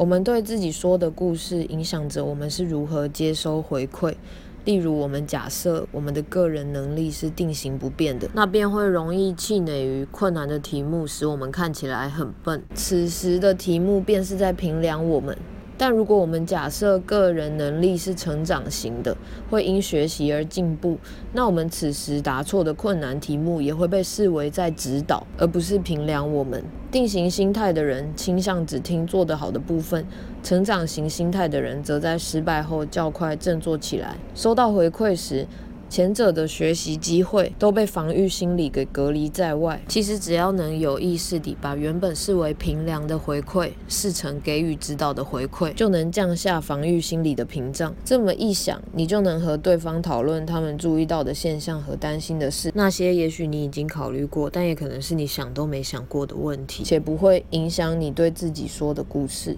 我们对自己说的故事，影响着我们是如何接收回馈。例如，我们假设我们的个人能力是定型不变的，那便会容易气馁于困难的题目，使我们看起来很笨。此时的题目便是在评量我们。但如果我们假设个人能力是成长型的，会因学习而进步，那我们此时答错的困难题目也会被视为在指导，而不是评量我们。定型心态的人倾向只听做得好的部分，成长型心态的人则在失败后较快振作起来。收到回馈时，前者的学习机会都被防御心理给隔离在外。其实只要能有意识地把原本视为平凉的回馈视成给予指导的回馈，就能降下防御心理的屏障。这么一想，你就能和对方讨论他们注意到的现象和担心的事，那些也许你已经考虑过，但也可能是你想都没想过的问题，且不会影响你对自己说的故事。